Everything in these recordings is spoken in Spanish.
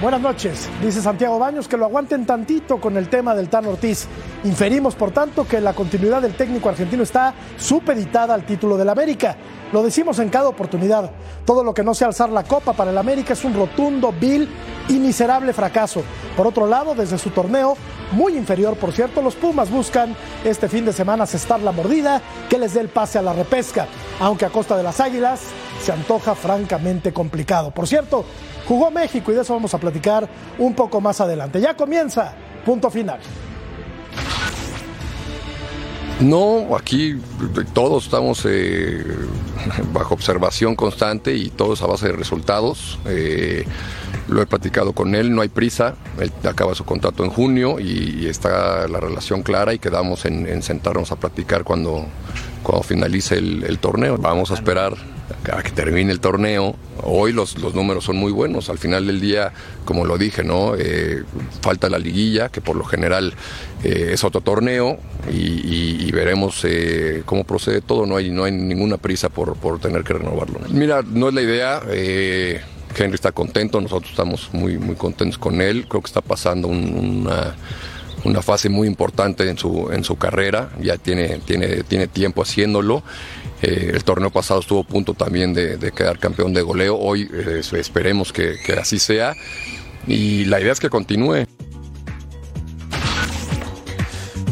Buenas noches. Dice Santiago Baños que lo aguanten tantito con el tema del Tan Ortiz. Inferimos, por tanto, que la continuidad del técnico argentino está supeditada al título del América. Lo decimos en cada oportunidad. Todo lo que no sea alzar la copa para el América es un rotundo, vil y miserable fracaso. Por otro lado, desde su torneo, muy inferior por cierto, los Pumas buscan este fin de semana cestar la mordida que les dé el pase a la repesca, aunque a costa de las Águilas se antoja francamente complicado. Por cierto, jugó México y de eso vamos a platicar un poco más adelante. Ya comienza, punto final. No, aquí todos estamos eh, bajo observación constante y todos a base de resultados. Eh, lo he platicado con él, no hay prisa, él acaba su contrato en junio y, está la relación clara y quedamos en, sentarnos a platicar cuando, cuando finalice el torneo. Vamos a esperar a que termine el torneo. Hoy los, los números son muy buenos. Al final del día, como lo dije, ¿no? Eh, falta la liguilla, que por lo general eh, es otro torneo, y, veremos eh, cómo procede todo. No hay, no hay ninguna prisa por, por tener que renovarlo. Mira, no es la idea. Henry está contento, nosotros estamos muy, muy contentos con él. Creo que está pasando una una fase muy importante en su, en su carrera, ya tiene, tiene, tiene tiempo haciéndolo eh, el torneo pasado estuvo a punto también de, quedar campeón de goleo. Hoy eh, esperemos que, así sea. Y la idea es que continúe.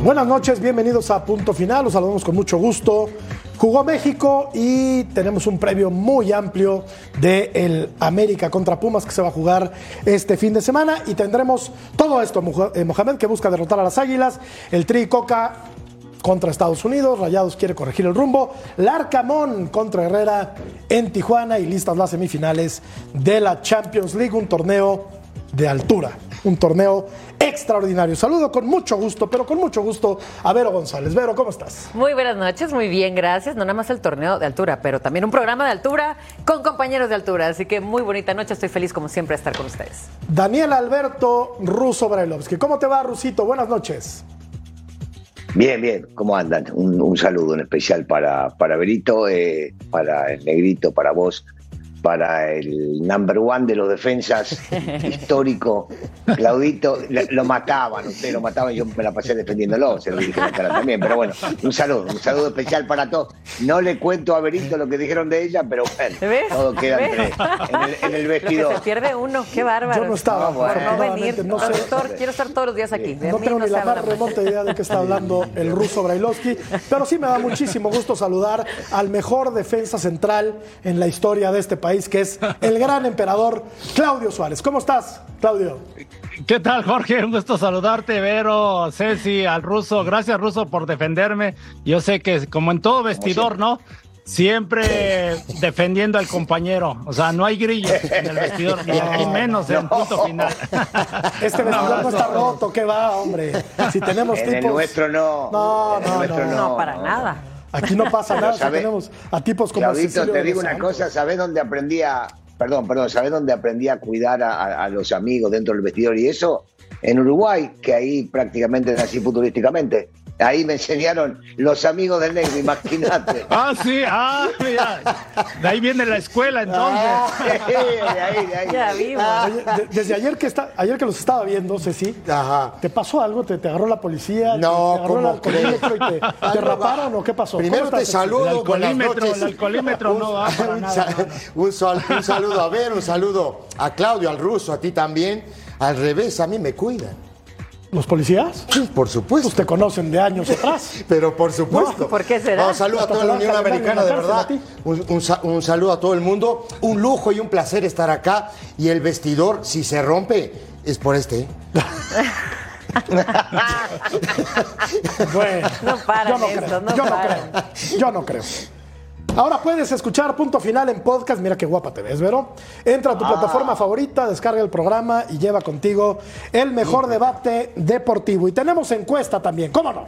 Buenas noches, bienvenidos a Punto Final. Los saludamos con mucho gusto. Jugó México y tenemos un previo muy amplio de el América contra Pumas que se va a jugar este fin de semana y tendremos todo esto. Eh, Mohamed que busca derrotar a las Águilas, el Tri Coca contra Estados Unidos, Rayados quiere corregir el rumbo, Larcamón contra Herrera en Tijuana y listas las semifinales de la Champions League, un torneo de altura, un torneo extraordinario. Saludo con mucho gusto, pero con mucho gusto a Vero González. Vero, ¿cómo estás? Muy buenas noches, muy bien, gracias. No nada más el torneo de altura, pero también un programa de altura con compañeros de altura. Así que muy bonita noche, estoy feliz como siempre de estar con ustedes. Daniel Alberto Russo Brailovsky. ¿Cómo te va, Rusito? Buenas noches. Bien, bien, ¿cómo andan? Un, saludo en especial para, para Berito, eh, para el Negrito, para vos, para el number one de los defensas histórico, Claudito, lo mataban, usted lo mataban, yo me la pasé defendiéndolo, se lo dije cara también, pero bueno, un saludo, un saludo especial para todos. No le cuento a Berito lo que dijeron de ella, pero bueno, todo queda en, el, vestidor. Se pierde uno, qué bárbaro. Yo no estaba, por no venir. No sé. quiero estar todos los días aquí. no tengo ni la más remota idea de qué está hablando el ruso Brailovsky, pero sí me da muchísimo gusto saludar al mejor defensa central en la historia de este país que es el gran emperador Claudio Suárez. ¿Cómo estás, Claudio? ¿Qué tal, Jorge? Un gusto saludarte, Vero, Ceci, al ruso. Gracias, ruso, por defenderme. Yo sé que, como en todo vestidor, ¿no? Siempre defendiendo al compañero. O sea, no hay grillos en el vestidor, ni aquí menos en punto final. Este vestidor no, está roto, ¿qué va, hombre? Si tenemos en tipos. El nuestro no. No, no, no, no, no, para nada. Aquí no pasa nada, tenemos a tipos como Claudito, te digo una cosa, ¿sabes dónde aprendí a, perdón, perdón, ¿sabes dónde aprendí a cuidar a, los amigos dentro del vestidor y eso? En Uruguay, que ahí prácticamente nací futurísticamente. Ahí me enseñaron los amigos del negro, imagínate. ah, sí, ah, mira. De ahí viene la escuela entonces. Ah, de ahí, de ahí. Ya vimos. Ah, desde ayer que está, ayer que los estaba viendo, Ceci, Ajá. ¿te pasó algo? ¿Te, te agarró la policía? No, ¿Te agarró el y te, te raparon o qué pasó? Primero te saludo. El alcoholímetro, el alcoholímetro no va para un, nada. Un, un saludo a ver, un saludo a Claudio, al ruso, a ti también. Al revés, a mí me cuidan. ¿Los policías? Sí, por supuesto. Usted conocen de años atrás. Pero por supuesto. ¿Por qué será? Un saludo a toda la Unión Americana, de verdad. Un, saludo a todo el mundo. Un lujo y un placer estar acá. Y el vestidor, si se rompe, es por este. ¿eh? bueno, no para yo no creo, no yo no creo. Yo no creo. Ahora puedes escuchar Punto Final en podcast. Mira qué guapa te ves, Vero. Entra a tu ah. plataforma favorita, descarga el programa y lleva contigo el mejor debate deportivo. Y tenemos encuesta también, ¿cómo no?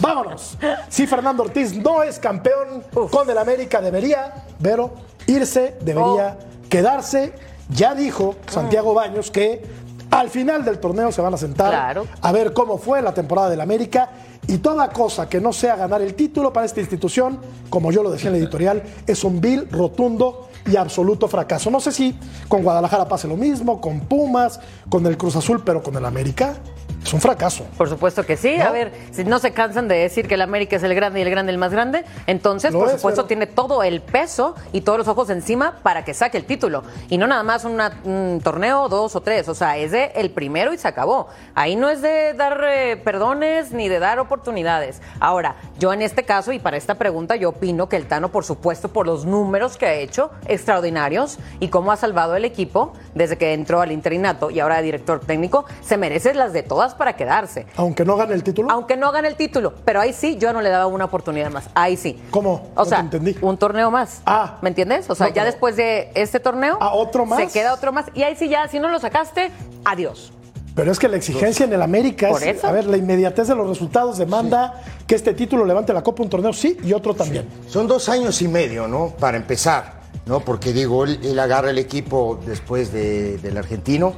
Vámonos. Si Fernando Ortiz no es campeón con el América, debería, Vero, irse, debería oh. quedarse. Ya dijo Santiago Baños que Al final del torneo se van a sentar Claro. a ver cómo fue la temporada del América y toda cosa que no sea ganar el título para esta institución, como yo lo decía en la editorial, es un vil, rotundo y absoluto fracaso. No sé si con Guadalajara pase lo mismo, con Pumas, con el Cruz Azul, pero con el América es un fracaso. Por supuesto que sí. ¿No? A ver, si no se cansan de decir que el América es el grande y el grande el más grande, entonces, Lo por es, supuesto, pero- tiene todo el peso y todos los ojos encima para que saque el título. Y no nada más una- un torneo, dos o tres. O sea, es de el primero y se acabó. Ahí no es de dar eh, perdones ni de dar oportunidades. Ahora, yo en este caso y para esta pregunta, yo opino que el Tano, por supuesto, por los números que ha hecho, extraordinarios, y cómo ha salvado el equipo desde que entró al interinato y ahora de director técnico, se merece las de todas para quedarse. Aunque no gane el título. Aunque no gane el título, pero ahí sí yo no le daba una oportunidad más. Ahí sí. ¿Cómo? O No sea, te entendí. un torneo más. Ah. ¿Me entiendes? O sea, No, ya después de este torneo. Ah, ¿otro más? Se queda otro más. Y ahí sí ya, si no lo sacaste, adiós. Pero es que la exigencia en el América Por es, eso. a ver, la inmediatez de los resultados demanda que este título levante la copa un torneo sí y otro también. Son dos años y medio, ¿no? Para empezar, ¿no? Porque digo, él, él agarra el equipo después de- del argentino,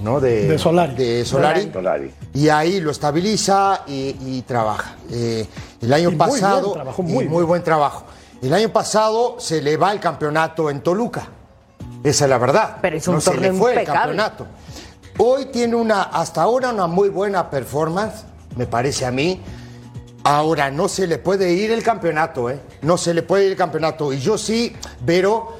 ¿no? De Solari. De Solari. Solari. Y ahí lo estabiliza y, y trabaja. Eh, el año Y muy pasado. bien, trabajó y muy buen trabajo. El año pasado se le va el campeonato en Toluca. Esa es la verdad. Pero hizo un no se le torneo fue el campeonato. Hoy tiene una, hasta ahora, una muy buena performance, me parece a mí. Ahora no se le puede ir el campeonato, ¿eh? No se le puede ir el campeonato. Y yo sí, pero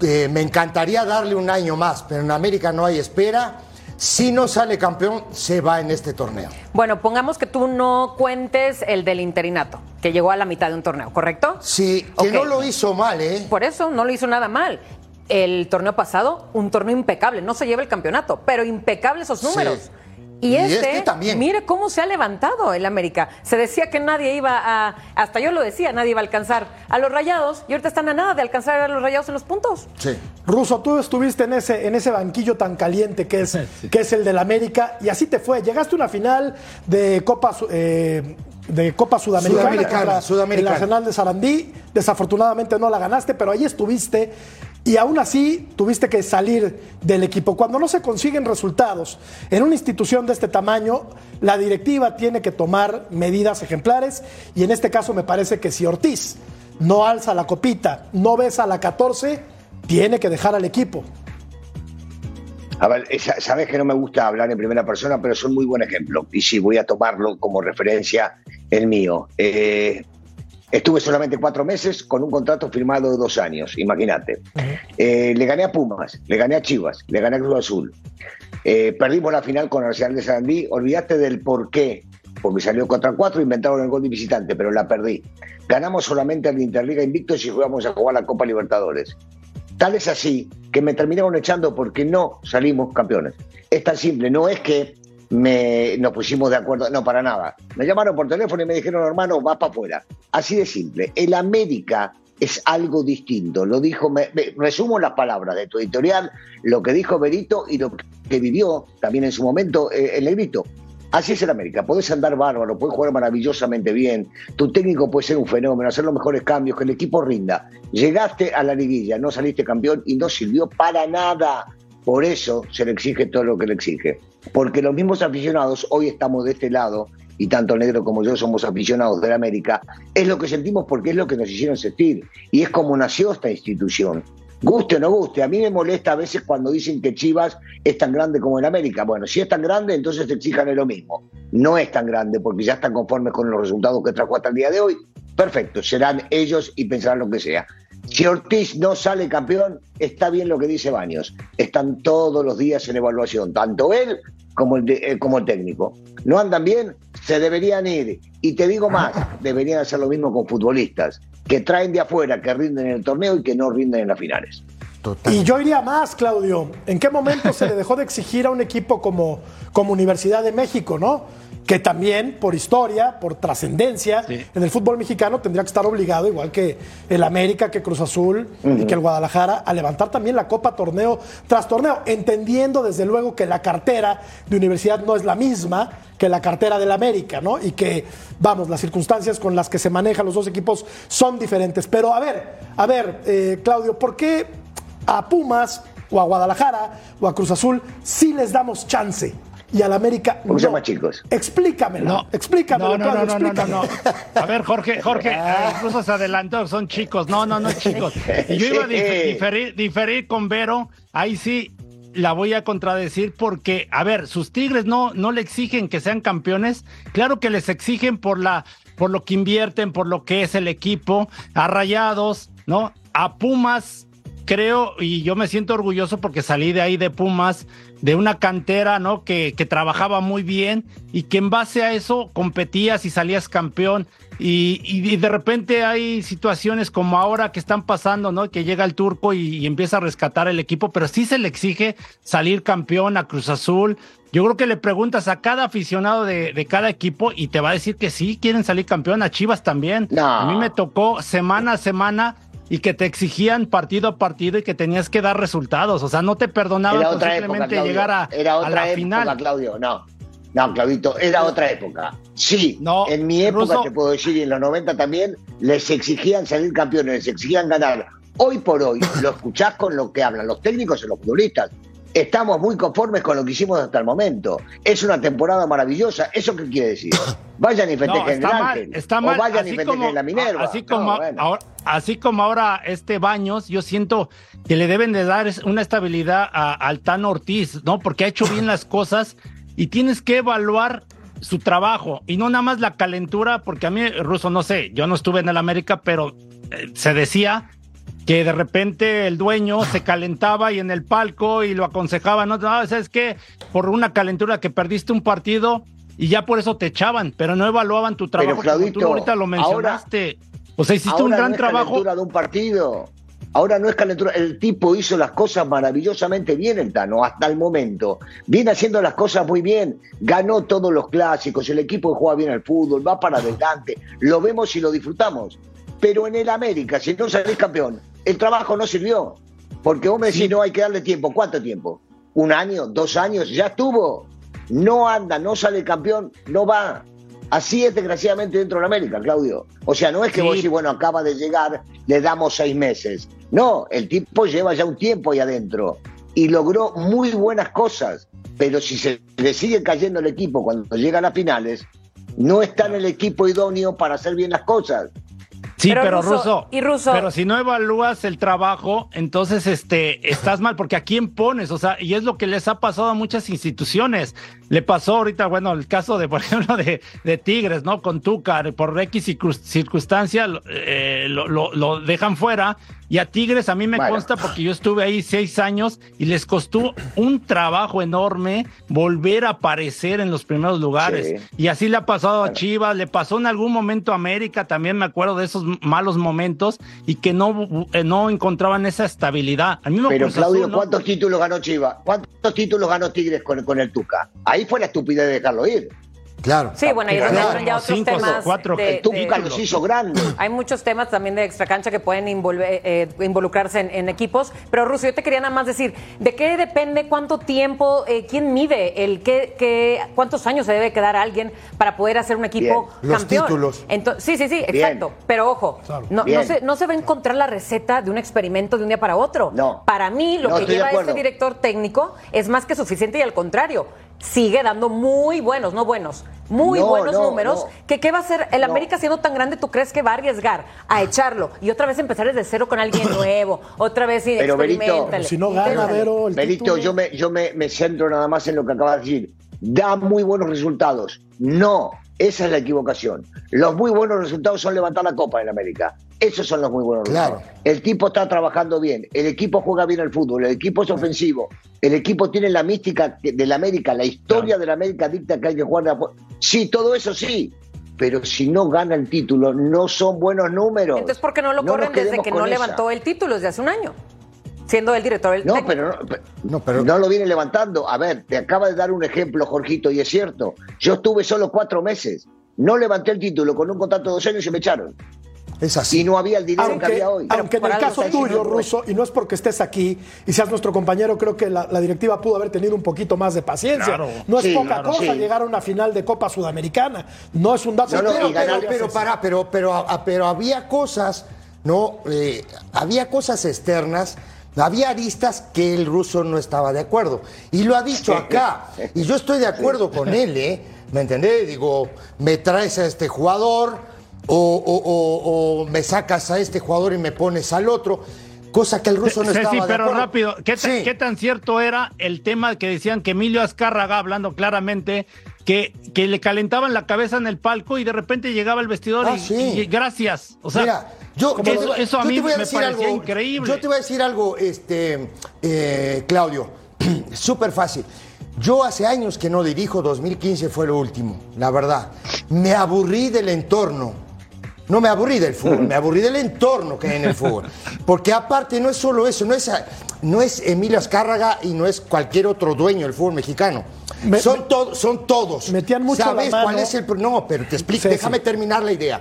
eh, me encantaría darle un año más, pero en América no hay espera. Si no sale campeón, se va en este torneo. Bueno, pongamos que tú no cuentes el del interinato, que llegó a la mitad de un torneo, ¿correcto? Sí, que no lo hizo mal, ¿eh? Por eso no lo hizo nada mal. El torneo pasado, un torneo impecable. No se lleva el campeonato, pero impecable esos Sí. Y, Y este, este también. mire cómo se ha levantado el América. Se decía que nadie iba a, hasta yo lo decía, nadie iba a alcanzar a los rayados y ahorita están a nada de alcanzar a los rayados en los puntos. Sí. Ruso, tú estuviste en ese, en ese banquillo tan caliente que es, que es el del América y así te fue. Llegaste a una final de Copa, eh, de Copa Sudamericana, Sudamericana, Sudamericana. el Arsenal de Sarandí. Desafortunadamente no la ganaste, pero ahí estuviste y aún así tuviste que salir del equipo. Cuando no se consiguen resultados en una institución de este tamaño, la directiva tiene que tomar medidas ejemplares y en este caso me parece que si Ortiz no alza la copita, no besa la 14, tiene que dejar al equipo. A ver, sabes que no me gusta hablar en primera persona, pero es un muy buen ejemplo. Y sí, voy a tomarlo como referencia el mío. Eh, estuve solamente cuatro meses con un contrato firmado de dos años, imagínate. Eh, le gané a Pumas, le gané a Chivas, le gané a Cruz Azul. Eh, perdimos la final con Arsenal de Sarandí. Olvidaste del por qué. Porque salió contra cuatro, inventaron el gol de visitante, pero la perdí. Ganamos solamente al Interliga Invictos y jugamos a jugar la Copa Libertadores. Tal es así que me terminaron echando porque no salimos campeones. Es tan simple, no es que me, nos pusimos de acuerdo, no, para nada. Me llamaron por teléfono y me dijeron, hermano, vas para afuera. Así de simple. El América es algo distinto. Lo dijo, me, resumo las palabras de tu editorial, lo que dijo Berito y lo que vivió también en su momento eh, el Negrito. Así es el América, podés andar bárbaro, podés jugar maravillosamente bien, tu técnico puede ser un fenómeno, hacer los mejores cambios, que el equipo rinda. Llegaste a la liguilla, no saliste campeón y no sirvió para nada. Por eso se le exige todo lo que le exige. Porque los mismos aficionados, hoy estamos de este lado, y tanto el negro como yo somos aficionados del América, es lo que sentimos porque es lo que nos hicieron sentir. Y es como nació esta institución. Guste o no guste, a mí me molesta a veces cuando dicen que Chivas es tan grande como el América. Bueno, si es tan grande, entonces exijan lo mismo. No es tan grande porque ya están conformes con los resultados que trajo hasta el día de hoy. Perfecto, serán ellos y pensarán lo que sea. Si Ortiz no sale campeón, está bien lo que dice Baños. Están todos los días en evaluación, tanto él como el, de- eh, como el técnico. ¿No andan bien? Se deberían ir. Y te digo más, deberían hacer lo mismo con futbolistas, que traen de afuera, que rinden en el torneo y que no rinden en las finales. Total. Y yo iría más, Claudio. ¿En qué momento se le dejó de exigir a un equipo como, como Universidad de México, no? Que también, por historia, por trascendencia, en el fútbol mexicano tendría que estar obligado, igual que el América, que Cruz Azul y que el Guadalajara, a levantar también la Copa torneo tras torneo, entendiendo desde luego que la cartera de Universidad no es la misma que la cartera del América, ¿no? Y que, vamos, las circunstancias con las que se manejan los dos equipos son diferentes. Pero a ver, a ver, eh, Claudio, ¿por qué a Pumas o a Guadalajara o a Cruz Azul sí les damos chance y al América ¿Cómo no. se llama, chicos? Explícamelo, No, explícamelo, no, no, no, no, no, no. A ver, Jorge, Jorge, eh, incluso se adelantó, son chicos. No, no, no, chicos. Y yo iba a diferir, diferir con Vero, ahí sí la voy a contradecir porque, a ver, sus Tigres no, no le exigen que sean campeones. Claro que les exigen por la, por lo que invierten, por lo que es el equipo, a Rayados, ¿no? A Pumas, creo, y yo me siento orgulloso porque salí de ahí de Pumas, de una cantera, ¿no? Que, que trabajaba muy bien y que en base a eso competías y salías campeón. Y, y- y de repente hay situaciones como ahora que están pasando, ¿no? Que llega el turco y, y empieza a rescatar el equipo, pero sí se le exige salir campeón a Cruz Azul. Yo creo que le preguntas a cada aficionado de, de cada equipo y te va a decir que sí, quieren salir campeón, a Chivas también. No. A mí me tocó semana a semana y que te exigían partido a partido y que tenías que dar resultados. O sea, no te perdonaban Era otra época, simplemente Claudio. llegar a, Era a otra la época, final. Claudio. No, no, Claudito, era otra época. Sí, No, en mi época te puedo decir, y en los 90 también, les exigían salir campeones, les exigían ganar. Hoy por hoy, lo escuchás con lo que hablan los técnicos y los futbolistas. Estamos muy conformes con lo que hicimos hasta el momento. Es una temporada maravillosa. ¿Eso qué quiere decir? Vayan y No, festejen el está mal, Ángel. está o vayan y Así festejen como, la Minerva. así No, como bueno. ahora, así como ahora este Baños, yo siento que le deben de dar una estabilidad a, al Tan Ortiz, ¿no? Porque ha hecho bien las cosas y tienes que evaluar su trabajo y no nada más la calentura, porque a mí, Ruso, no sé, yo no estuve en el América, pero eh, se decía que de repente el dueño se calentaba y en el palco y lo aconsejaba, no, no, sabes qué, por una calentura que perdiste un partido y ya por eso te echaban, pero no evaluaban tu trabajo como Claudito, tú ahorita lo mencionaste. o sea, hiciste un gran no es trabajo. calentura de un partido. Ahora no es calentura. El tipo hizo las cosas maravillosamente bien, el Tano, hasta el momento. Viene haciendo las cosas muy bien. Ganó todos los clásicos. El equipo juega bien al fútbol, va para adelante. Lo vemos y lo disfrutamos. Pero en el América, si no salís campeón, el trabajo no sirvió. Porque vos me decís, no hay que darle tiempo. ¿Cuánto tiempo? ¿Un año? ¿Dos años? Ya estuvo. No anda, no sale campeón, no va. Así es desgraciadamente dentro de la América, Claudio. O sea, no es que Sí. vos decís, bueno, acaba de llegar, le damos seis meses. No, el tipo lleva ya un tiempo ahí adentro y logró muy buenas cosas. Pero si se le sigue cayendo el equipo cuando llegan a finales, no está en el equipo idóneo para hacer bien las cosas. Sí, Pero pero, Russo, Ruso, y Russo- pero si no evalúas el trabajo, entonces este estás mal, porque a quién pones, o sea, y es lo que les ha pasado a muchas instituciones. Le pasó ahorita, bueno, el caso de, por ejemplo, de, de Tigres, ¿no? Con Tuca, por X circun- circunstancia lo, eh, lo, lo- lo dejan fuera. Y a Tigres a mí me consta porque yo estuve ahí seis años y les costó un trabajo enorme volver a aparecer en los primeros lugares. Sí. Y así le ha pasado a. Chivas, le pasó en algún momento a América, también me acuerdo de esos malos momentos y que no, eh, no encontraban esa estabilidad. Al mismo Pero Cruz Claudio, Azul, ¿no? ¿cuántos títulos ganó Chivas? ¿Cuántos títulos ganó Tigres con, con el Tuca? Ahí fue la estupidez de dejarlo ir. Claro. Sí, bueno, ahí es donde Claro, entran ya otros cinco, temas. cuatro, de- El Tuca de- los hizo grandes. Hay muchos temas también de extracancha que pueden involver- eh, involucrarse en, en equipos. Pero, Russo, yo te quería nada más decir, ¿de qué depende cuánto tiempo, eh, quién mide el qué, qué- cuántos años se debe quedar a alguien para poder hacer un equipo Bien. Los campeón? títulos. Entonces, sí, sí, sí, exacto. Pero ojo, Claro. no, se, no se va a encontrar la receta de un experimento de un día para otro. No. Para mí, lo No, que lleva este director técnico es más que suficiente y al contrario, sigue dando muy buenos, no buenos, muy No, buenos no, números. no. que ¿Qué va a hacer el No. América siendo tan grande? ¿Tú crees que va a arriesgar a echarlo y otra vez empezar desde cero con alguien nuevo? Otra vez y Pero, Berito, Si no gana. Vero, el Benito, título. yo, me, yo me, me centro nada más en lo que acabas de decir. Da muy buenos resultados. No, esa es la equivocación. Los muy buenos resultados son levantar la copa en América. Esos son los muy buenos Claro. resultados. El tipo está trabajando bien, el equipo juega bien al fútbol, el equipo es ofensivo, el equipo tiene la mística de la América, la historia de la América dicta que hay que jugar. de Sí, todo eso sí. Pero si no gana el título, no son buenos números. Entonces, ¿por qué no lo corren desde que no esa. levantó el título desde hace un año? Siendo el director del No, técnico. pero no, pe- No, pero- no lo viene levantando. A ver, te acaba de dar un ejemplo, Jorgito, y es cierto. Yo estuve solo cuatro meses. No levanté el título con un contrato de dos años y me echaron. Es Y así. no había el dinero que Aunque, había hoy. aunque en el caso tuyo, Ruso, y no es porque estés aquí y seas nuestro compañero, creo que la, la directiva pudo haber tenido un poquito más de paciencia. Claro. no es Sí, poca claro, cosa sí. llegar a una final de Copa Sudamericana. No es un dato. No, no, Pero- y ganar- pero, pero, para, pero, pero, pero había cosas, ¿no? Eh, había cosas externas Había aristas que el ruso no estaba de acuerdo. Y lo ha dicho acá. Y yo estoy de acuerdo con él, ¿eh? ¿Me entendés? Digo, me traes a este jugador o, o- o- o me sacas a este jugador y me pones al otro. Cosa que el ruso no estaba de pero rápido, ¿qué, tan- Sí. qué tan cierto era el tema que decían que Emilio Azcárraga, hablando claramente, que, que le calentaban la cabeza en el palco y de repente llegaba el vestidor Ah, y, sí. y gracias? O sea, Mira, yo, eso, a yo mí me parecía algo, increíble. Yo te voy a decir algo, este, eh, Claudio, súper fácil. Yo hace años que no dirijo, 2015 fue lo último, la verdad. Me aburrí del entorno. No me aburrí del fútbol, me aburrí del entorno que hay en el fútbol. Porque aparte no es solo eso, no es, no es Emilio Azcárraga y no es cualquier otro dueño del fútbol mexicano. Me- son, to- son todos. Metían mucho la ¿Sabes mano. cuál es el No, pero te explico, Sí, déjame sí. terminar la idea.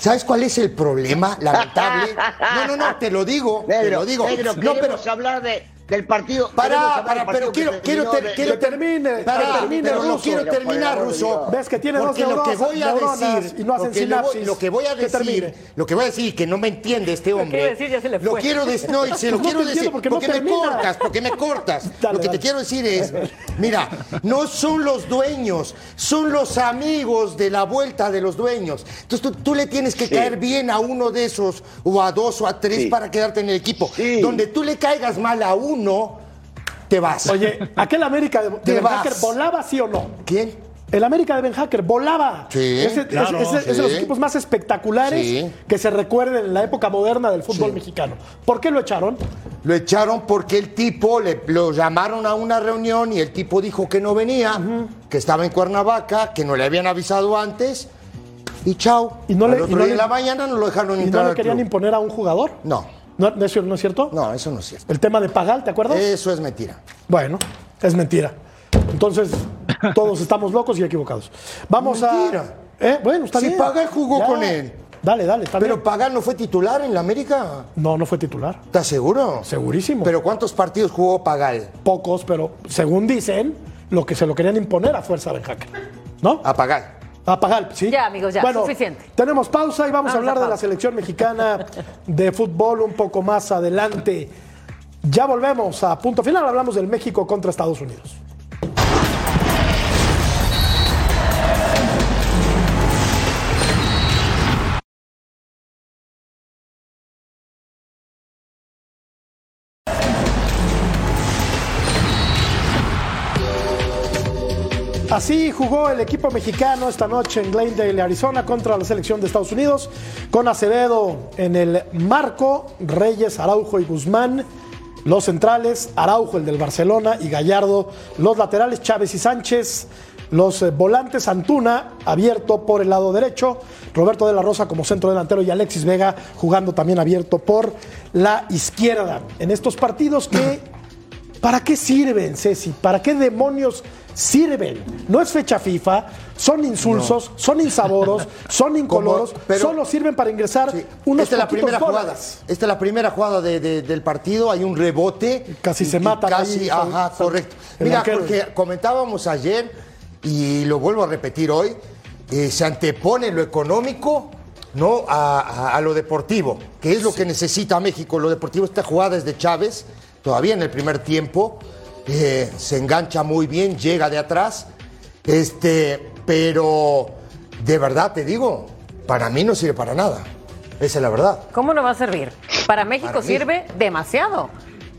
¿Sabes cuál es el problema lamentable? No, no, no, te lo digo, te lo digo. negro, no, pero hablar de, del partido. Pará, pará, pero quiero, quiero, terminó ter- de- quiero pará, que termine, pero no Ruso. quiero terminar. Dios. Ves que tiene dos lo que voy a decir, y no hacen lo, que voy, lo que voy a decir, lo que voy a decir que no me entiende este hombre. a decir? Ya se le Lo fue. quiero decir, no, y se lo No quiero decir porque no me cortas, porque me cortas. Dale, lo que dale. te quiero decir es, mira, no son los dueños, son los amigos de la vuelta de los dueños. Entonces tú, tú le tienes que Sí. caer bien a uno de esos o a dos o a tres Sí. para quedarte en el equipo. Sí. Donde tú le caigas mal a uno, te vas. Oye, aquel América de, Ben. Hacker volaba, ¿sí o no? ¿quién? El América de Ben Hacker volaba. Sí, Ese- claro, ese- ese es de los equipos más espectaculares Sí. que se recuerden en la época moderna del fútbol Sí. mexicano. ¿Por qué lo echaron? Lo echaron porque el tipo le, lo llamaron a una reunión y el tipo dijo que no venía, que estaba en Cuernavaca, que no le habían avisado antes y chao. Y no le- y no le- la mañana no lo dejaron ¿Y entrar no le querían imponer a un jugador? No, ¿No, no es cier- no es cierto? no, eso no es cierto. El tema de Pagal, ¿te acuerdas? Eso es mentira. Bueno, es mentira. Entonces, todos estamos locos y equivocados. Vamos Mentira. a. ¿Eh? Bueno, está Si bien. Pagal jugó Ya. con él. Dale, dale, está Pero bien. Pagal no fue titular en la América. No, no fue titular. ¿Estás seguro? Segurísimo. Pero ¿cuántos partidos jugó Pagal? Pocos, pero según dicen, lo que se lo querían imponer a fuerza Ben Hacker. ¿No? A Pagal. A pagar, sí. Ya, amigos, ya, bueno, suficiente. Tenemos pausa y vamos, a Vamos a hablar de la selección mexicana de fútbol un poco más adelante. Ya volvemos a punto final, hablamos del México contra Estados Unidos. Así jugó el equipo mexicano esta noche en Glendale, Arizona, contra la selección de Estados Unidos, con Acevedo en el marco, Reyes, Araujo y Guzmán, los centrales, Araujo, el del Barcelona, y Gallardo, los laterales, Chávez y Sánchez, los eh, volantes, Antuna, abierto por el lado derecho, Roberto de la Rosa como centro delantero y Alexis Vega jugando también abierto por la izquierda. En estos partidos que ¿Para qué sirven, Ceci? ¿Para qué demonios sirven? No es fecha FIFA, son insulsos, son insaboros, son incoloros, Como- pero- solo sirven para ingresar Sí. unos Esta es la primera jugada. Esta es la primera jugada de- de- del partido. Hay un rebote. Casi Y- se y matan Casi, ahí, ajá, son- correcto. Mira, porque comentábamos ayer y lo vuelvo a repetir hoy. eh, se antepone lo económico. No a, a- a lo deportivo, que es lo que necesita México. Lo deportivo, esta jugada es de Chávez, todavía en el primer tiempo. eh, se engancha muy bien, llega de atrás. Este, pero de verdad te digo, para mí no sirve para nada. Esa es la verdad. ¿Cómo no va a servir? Para México Para sirve demasiado.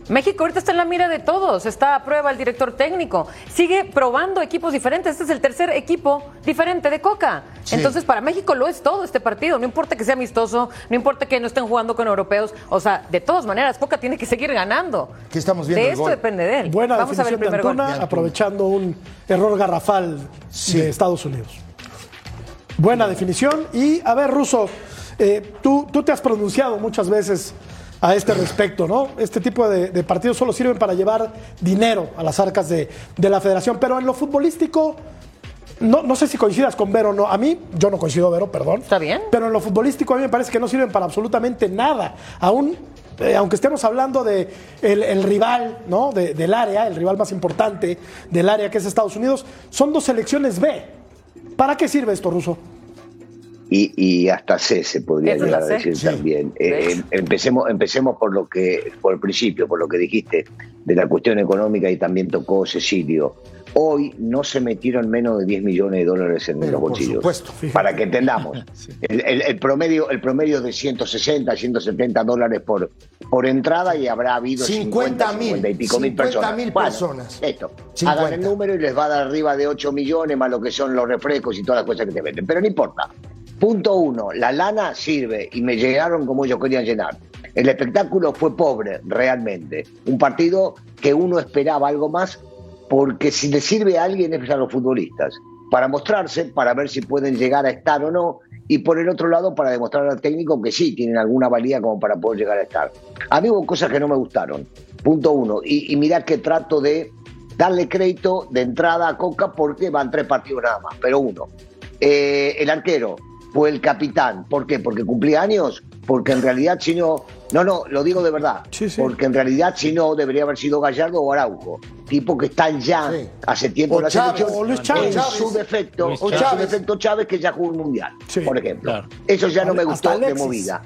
México ahorita está en la mira de todos, está a prueba el director técnico, sigue probando equipos diferentes, este es el tercer equipo diferente de Coca. Sí. Entonces para México lo es todo este partido, no importa que sea amistoso, no importa que no estén jugando con europeos, o sea, de todas maneras Coca tiene que seguir ganando. Aquí estamos viendo De el esto gol. depende de él. Buena Vamos a ver el de gol. Antuna, aprovechando un error garrafal Sí. de Estados Unidos. Buena definición. Y a ver, Ruso, eh, tú, tú te has pronunciado muchas veces a este respecto, ¿no? Este tipo de, de partidos solo sirven para llevar dinero a las arcas de, de la federación, pero en lo futbolístico, no, no sé si coincidas con Vero o no. A mí, yo no coincido, Vero, perdón. Está bien. Pero en lo futbolístico a mí me parece que no sirven para absolutamente nada. Aún, eh, aunque estemos hablando de el, el rival, ¿no? De- del área, el rival más importante del área que es Estados Unidos, son dos selecciones B. ¿Para qué sirve esto, Ruso? Y, hasta C se podría llegar a decir Sí. también. Eh, em- empecemos, empecemos por lo que, por el principio, por lo que dijiste de la cuestión económica y también tocó Cecilio. Hoy no se metieron menos de 10 millones de dólares en Pero los por bolsillos. supuesto. Para que entendamos. El, el- el promedio, el promedio de 160, 170 dólares por, por entrada y habrá habido 50 50 mil, 50 y pico mil 50 personas. mil Bueno, personas. Esto. 50. Hagan el número y les va a dar arriba de 8 millones más lo que son los refrescos y todas las cosas que te venden. Pero no importa. Punto uno, la lana sirve y me llegaron como ellos querían llenar. El espectáculo fue pobre, realmente. Un partido que uno esperaba algo más, porque si le sirve a alguien es a los futbolistas, para mostrarse, para ver si pueden llegar a estar o no, y por el otro lado para demostrar al técnico que sí tienen alguna valía como para poder llegar a estar. A mí hubo cosas que no me gustaron, punto uno, y, y mirá que trato de darle crédito de entrada a Coca porque van tres partidos nada más, pero uno. Eh, el arquero fue el capitán. ¿Por qué? Porque cumplía años. Porque en realidad, si no. No, no, lo digo de verdad. Sí, sí. Porque en realidad, si no, debería haber sido Gallardo o Araujo. Tipo que están ya Sí. hace tiempo O en la Chávez. selección. O Luis Chávez. En Chávez. su defecto, Luis en Chávez. su defecto Chávez, que ya jugó un mundial, por ejemplo. claro. Eso ya no me Hasta gustó de Alexis. movida.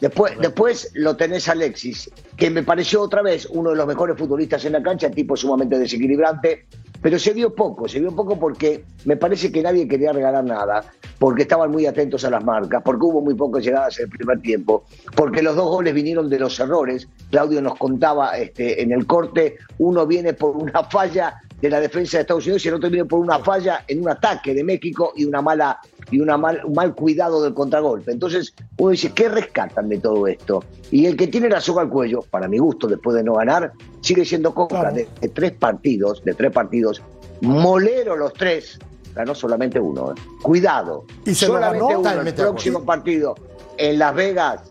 Después, después lo tenés Alexis, que me pareció otra vez uno de los mejores futbolistas en la cancha, tipo sumamente desequilibrante, pero se vio poco, se vio poco porque me parece que nadie quería regalar nada, porque estaban muy atentos a las marcas, porque hubo muy pocas llegadas en el primer tiempo, porque los dos goles vinieron de los errores. Claudio nos contaba este, en el corte, uno viene por una falla de la defensa de Estados Unidos y el otro viene por una falla en un ataque de México y una mala y una mal, un mal cuidado del contragolpe. Entonces uno dice, ¿qué rescatan de todo esto? Y el que tiene la soga al cuello, para mi gusto, después de no ganar, sigue siendo Coca Claro. de, de tres partidos, de tres partidos, molero los tres, ganó solamente uno. ¿eh? Cuidado, Y se lo solamente ganó uno. El próximo partido en Las Vegas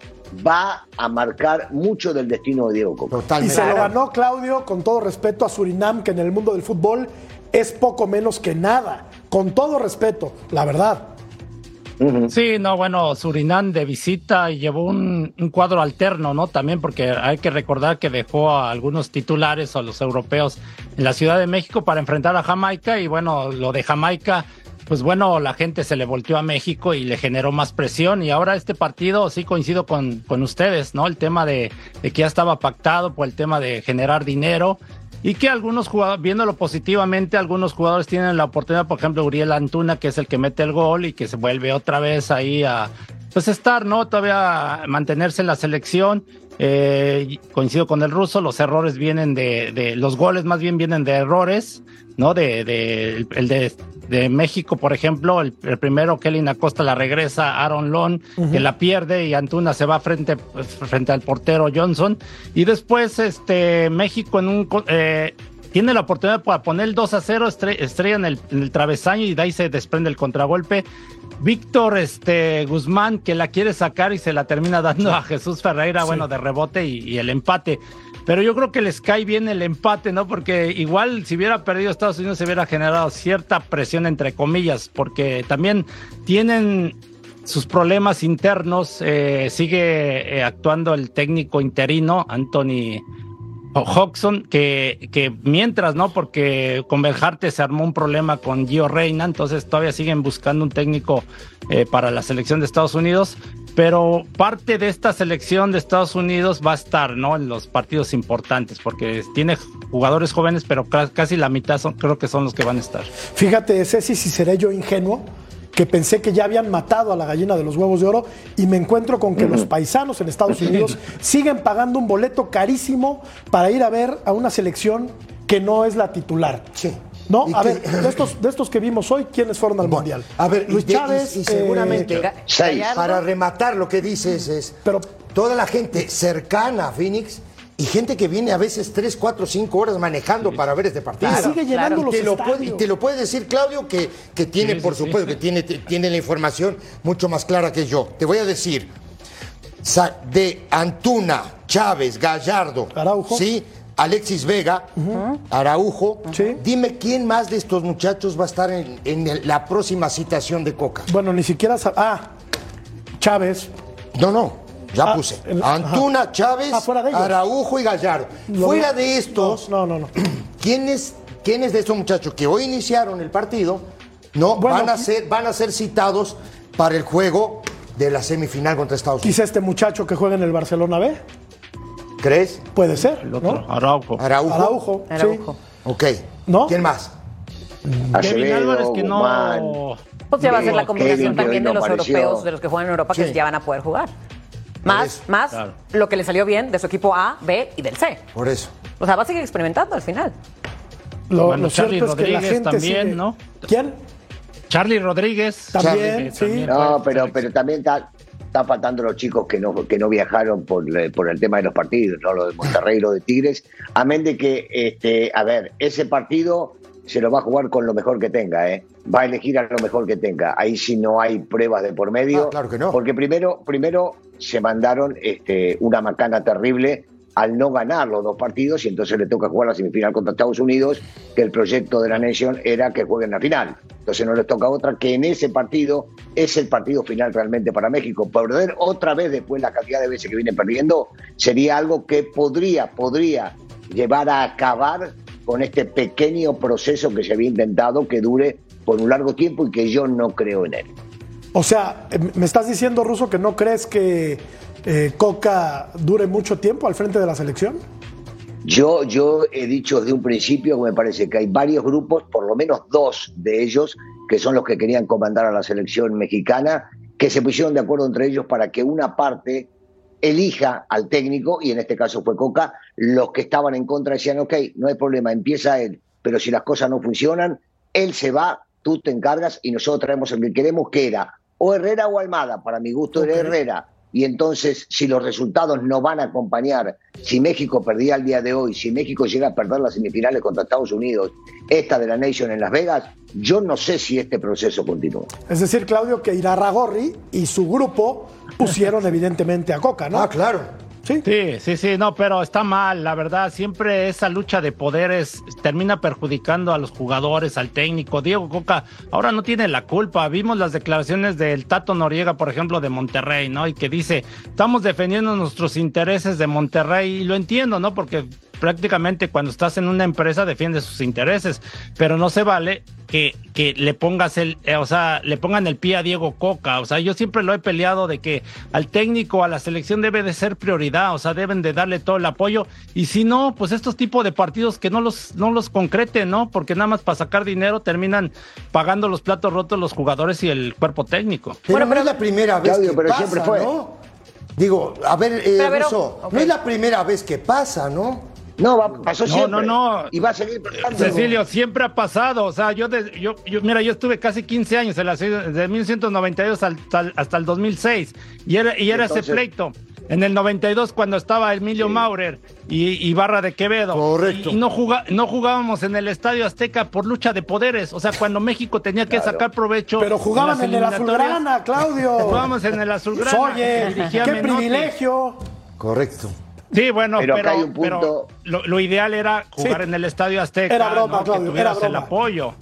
va a marcar mucho del destino de Diego Coca. Y se lo ganó Claudio, con todo respeto a Surinam, que en el mundo del fútbol es poco menos que nada. Con todo respeto, la verdad. Sí, no, bueno, Surinam de visita y llevó un, un cuadro alterno, ¿no? También porque hay que recordar que dejó a algunos titulares a los europeos en la Ciudad de México para enfrentar a Jamaica y bueno, lo de Jamaica, pues bueno, la gente se le volteó a México y le generó más presión y ahora este partido sí coincido con, con ustedes, ¿no? El tema de, de que ya estaba pactado por el tema de generar dinero y que algunos jugadores, viéndolo positivamente, algunos jugadores tienen la oportunidad, por ejemplo, Uriel Antuna, que es el que mete el gol y que se vuelve otra vez ahí a pues estar, ¿no? Todavía mantenerse en la selección. Eh, coincido con el ruso, los errores vienen de, de los goles más bien vienen de errores, ¿no? De, de el de, de México, por ejemplo, el, el primero Kelly Acosta la regresa Aaron Lon, que la pierde y Antuna se va frente, frente al portero Johnson. Y después, este, México en un eh, tiene la oportunidad para poner el 2 a 0, estre- estrella en el, en el travesaño y de ahí se desprende el contragolpe. Víctor este, Guzmán que la quiere sacar y se la termina dando a Jesús Ferreira, bueno, de rebote y, y el empate. Pero yo creo que les cae bien el empate, ¿no? Porque igual si hubiera perdido Estados Unidos se hubiera generado cierta presión entre comillas, porque también tienen sus problemas internos. eh, sigue eh, actuando el técnico interino, Anthony Hodgson, que, que mientras, ¿no? Porque con Benjarte se armó un problema con Gio Reina, entonces todavía siguen buscando un técnico eh, para la selección de Estados Unidos, pero parte de esta selección de Estados Unidos va a estar, ¿no? En los partidos importantes, porque tiene jugadores jóvenes, pero ca- casi la mitad son, creo que son los que van a estar. Fíjate, Ceci, si seré yo ingenuo, que pensé que ya habían matado a la gallina de los huevos de oro y me encuentro con que los paisanos en Estados Unidos siguen pagando un boleto carísimo para ir a ver a una selección que no es la titular. Sí. No, a ver, de estos, de estos que vimos hoy, ¿quiénes fueron al Bueno, Mundial? a ver, Luis y- Chávez. y seguramente- eh, Seis. Para rematar lo que dices es, Pero- toda la gente cercana a Phoenix y gente que viene a veces 3, 4, 5 horas manejando para ver este partido. y sigue llenando claro. los Y te, lo puede, y te lo puede decir Claudio que, que tiene, Sí, por sí, supuesto, que tiene, tiene la información mucho más clara que yo. Te voy a decir, de Antuna, Chávez, Gallardo, Araujo. ¿sí? Alexis Vega, Araujo. Sí. Dime quién más de estos muchachos va a estar en, en el- la próxima citación de Coca. Bueno, ni siquiera. Ah, Chávez. No, no, ya Ah, puse. el- Antuna, ajá. Chávez, Ah, ellos. Araujo y Gallardo. Lo fuera vi- de estos, No, no, no. ¿quiénes, ¿quiénes de estos muchachos que hoy iniciaron el partido no Bueno, van, a ser, van a ser citados para el juego de la semifinal contra Estados Unidos. Quizá este muchacho que juega en el Barcelona B. ¿Crees? Puede ser. El otro, ¿no? Araujo. Araujo. Araujo. sí. Araujo. Ok. ¿No? ¿Quién más? Kevin Álvarez que no. Pues ya va a ser la combinación también de los apareció. europeos, de los que juegan en Europa, Sí. que ya van a poder jugar. Más, más Claro. lo que le salió bien de su equipo A, B y del C. Por eso. O sea, va a seguir experimentando al final. Lo, Bueno, lo cierto Charlie es que la Rodríguez gente también, sigue- ¿no? ¿Quién? Charlie Rodríguez. También, Charlie, sí. también. No, pero, pero también está, está faltando los chicos que no, que no viajaron por, por el tema de los partidos, ¿no? Lo de Monterrey y lo de Tigres. Amén de que, este, a ver, ese partido se lo va a jugar con lo mejor que tenga, ¿eh? Va a elegir a lo mejor que tenga. Ahí sí no hay pruebas de por medio. Ah, claro que no. Porque primero, primero se mandaron este, una macana terrible al no ganar los dos partidos y entonces le toca jugar la semifinal contra Estados Unidos, que el proyecto de la Nation era que jueguen la final. Entonces no les toca otra que en ese partido es el partido final realmente para México. Perder otra vez después la cantidad de veces que viene perdiendo sería algo que podría, podría llevar a acabar con este pequeño proceso que se había intentado que dure por un largo tiempo y que yo no creo en él. O sea, eh, me estás diciendo, Ruso, que no crees que eh, Coca dure mucho tiempo al frente de la selección. Yo, yo he dicho desde un principio que me parece que hay varios grupos, por lo menos dos de ellos, que son los que querían comandar a la selección mexicana, que se pusieron de acuerdo entre ellos para que una parte elija al técnico, y en este caso fue Coca, los que estaban en contra decían, ok, no hay problema, empieza él, pero si las cosas no funcionan, él se va, tú te encargas y nosotros traemos el que queremos, que era o Herrera o Almada, para mi gusto era. Herrera, y entonces si los resultados no van a acompañar, si México perdía el día de hoy, si México llega a perder las semifinales contra Estados Unidos, esta de la Nation en Las Vegas, yo no sé si este proceso continúa. Es decir, Claudio, que Irarragorri y su grupo pusieron evidentemente a Coca, ¿no? Ah, claro. Sí. Sí, sí, no, pero está mal, la verdad, siempre esa lucha de poderes termina perjudicando a los jugadores, al técnico. Diego Coca ahora no tiene la culpa. Vimos las declaraciones del Tato Noriega, por ejemplo, de Monterrey, ¿no? Y que dice, estamos defendiendo nuestros intereses de Monterrey, y lo entiendo, ¿no? Porque prácticamente cuando estás en una empresa defiendes sus intereses, pero no se vale que, que le pongas el, eh, o sea, le pongan el pie a Diego Coca. O sea, yo siempre lo he peleado de que al técnico, a la selección debe de ser prioridad, o sea, deben de darle todo el apoyo. Y si no, pues estos tipos de partidos que no los, no los concreten, ¿no? Porque nada más para sacar dinero terminan pagando los platos rotos los jugadores y el cuerpo técnico. Pero Bueno, no pero- es la primera vez Claudio, que pero pasa, siempre fue. ¿no? Digo, a ver, eh, Pero, pero, no es la primera vez que pasa, ¿no? No, va- pasó No, siempre. no, no. Y va a seguir pasando. Cecilio, siempre ha pasado. O sea, yo, de- yo, yo- mira, yo estuve casi 15 años en la serie, de 1992 hasta, el- hasta el 2006. Y era, y era ese pleito. En el 92, cuando estaba Emilio Maurer y, y Barra de Quevedo. Correcto. Y, y no, no jugábamos en el Estadio Azteca por lucha de poderes. O sea, cuando México tenía que Claro. sacar provecho. Pero jugaban las en el Azulgrana, Claudio. Jugábamos en el Azulgrana. Oye, qué Menotti. privilegio. Correcto. Sí, bueno, Pero pero, acá hay un punto- pero lo, lo ideal era jugar Sí. en el Estadio Azteca. Era broma, ¿no? Claudio, que tuvieras era el broma. apoyo.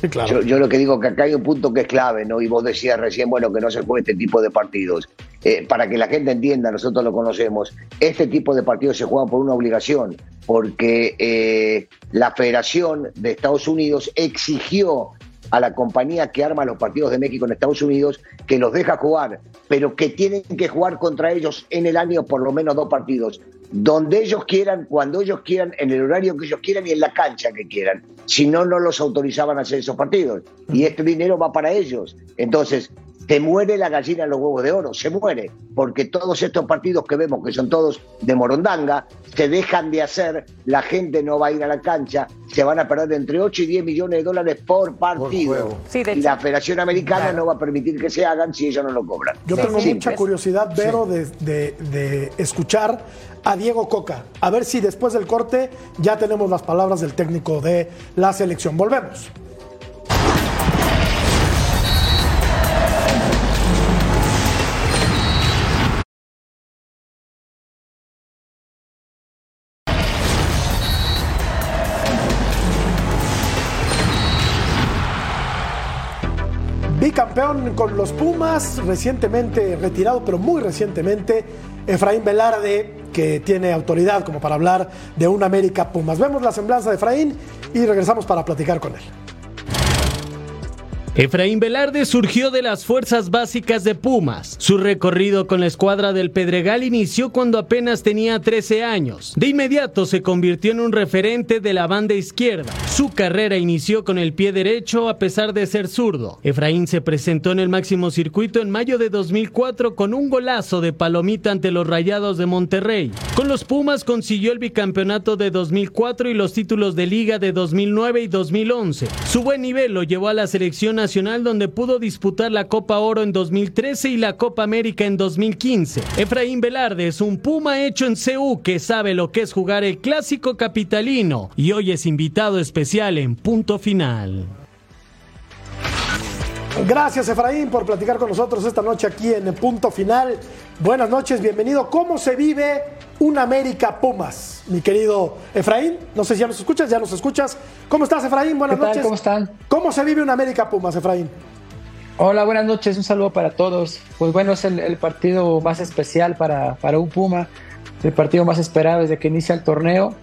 Sí, claro. Yo, yo lo que digo que acá hay un punto que es clave, ¿no? Y vos decías recién, bueno, que no se juegue este tipo de partidos. Eh, para que la gente entienda, nosotros lo conocemos, este tipo de partidos se juegan por una obligación, porque eh, la Federación de Estados Unidos exigió a la compañía que arma los partidos de México en Estados Unidos que los deja jugar, pero que tienen que jugar contra ellos en el año por lo menos dos partidos, donde ellos quieran, cuando ellos quieran, en el horario que ellos quieran y en la cancha que quieran. Si no, no los autorizaban a hacer esos partidos. Y este dinero va para ellos. Entonces, te muere la gallina en los huevos de oro, se muere, porque todos estos partidos que vemos, que son todos de morondanga, se dejan de hacer, la gente no va a ir a la cancha, se van a perder entre 8 y 10 millones de dólares por partido. juego. Sí, de y la Federación Americana no va a permitir que se hagan si ellos no lo cobran. Yo Sí, tengo sí, mucha curiosidad, Vero, de, de- de escuchar a Diego Coca. A ver si después del corte ya tenemos las palabras del técnico de la selección. Volvemos. Bicampeón con los Pumas, recientemente retirado, pero muy recientemente, Efraín Velarde, que tiene autoridad como para hablar de un América Pumas. Vemos la semblanza de Efraín y regresamos para platicar con él. Efraín Velarde surgió de las fuerzas básicas de Pumas. Su recorrido con la escuadra del Pedregal inició cuando apenas tenía 13 años. De inmediato se convirtió en un referente de la banda izquierda. Su carrera inició con el pie derecho a pesar de ser zurdo. Efraín se presentó en el máximo circuito en mayo de 2004 con un golazo de palomita ante los Rayados de Monterrey. Con los Pumas consiguió el bicampeonato de 2004 y los títulos de liga de 2009 y 2011. Su buen nivel lo llevó a la selección Donde pudo disputar la Copa Oro en 2013 y la Copa América en 2015. Efraín Velarde es un Puma hecho en CU que sabe lo que es jugar el clásico capitalino y hoy es invitado especial en punto final. Gracias Efraín por platicar con nosotros esta noche aquí en Punto Final. Buenas noches, bienvenido. ¿Cómo se vive un América Pumas? Mi querido Efraín, no sé si ya nos escuchas, ya nos escuchas. ¿Cómo estás Efraín? Buenas ¿Qué tal? noches. ¿Cómo están? ¿Cómo se vive un América Pumas, Efraín? Hola, buenas noches, un saludo para todos. Pues bueno, es el, el partido más especial para, para un Puma, el partido más esperado desde que inicia el torneo.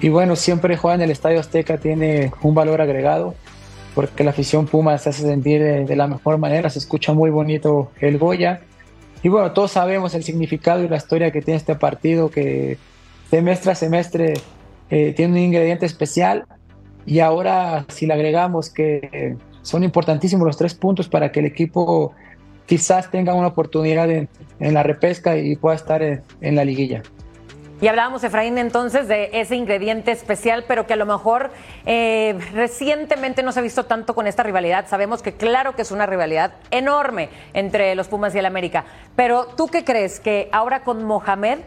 Y bueno, siempre jugar en el Estadio Azteca tiene un valor agregado, porque la afición Puma se hace sentir de, la mejor manera, se escucha muy bonito el Goya. Y bueno, todos sabemos el significado y la historia que tiene este partido, que semestre a semestre eh, tiene un ingrediente especial. Y ahora, si le agregamos que son importantísimos los tres puntos para que el equipo quizás tenga una oportunidad en, la repesca y pueda estar en la liguilla. Y hablábamos, Efraín, entonces de ese ingrediente especial, pero que a lo mejor eh, recientemente no se ha visto tanto con esta rivalidad. Sabemos que claro que es una rivalidad enorme entre los Pumas y el América. Pero ¿tú qué crees? Que ahora con Mohamed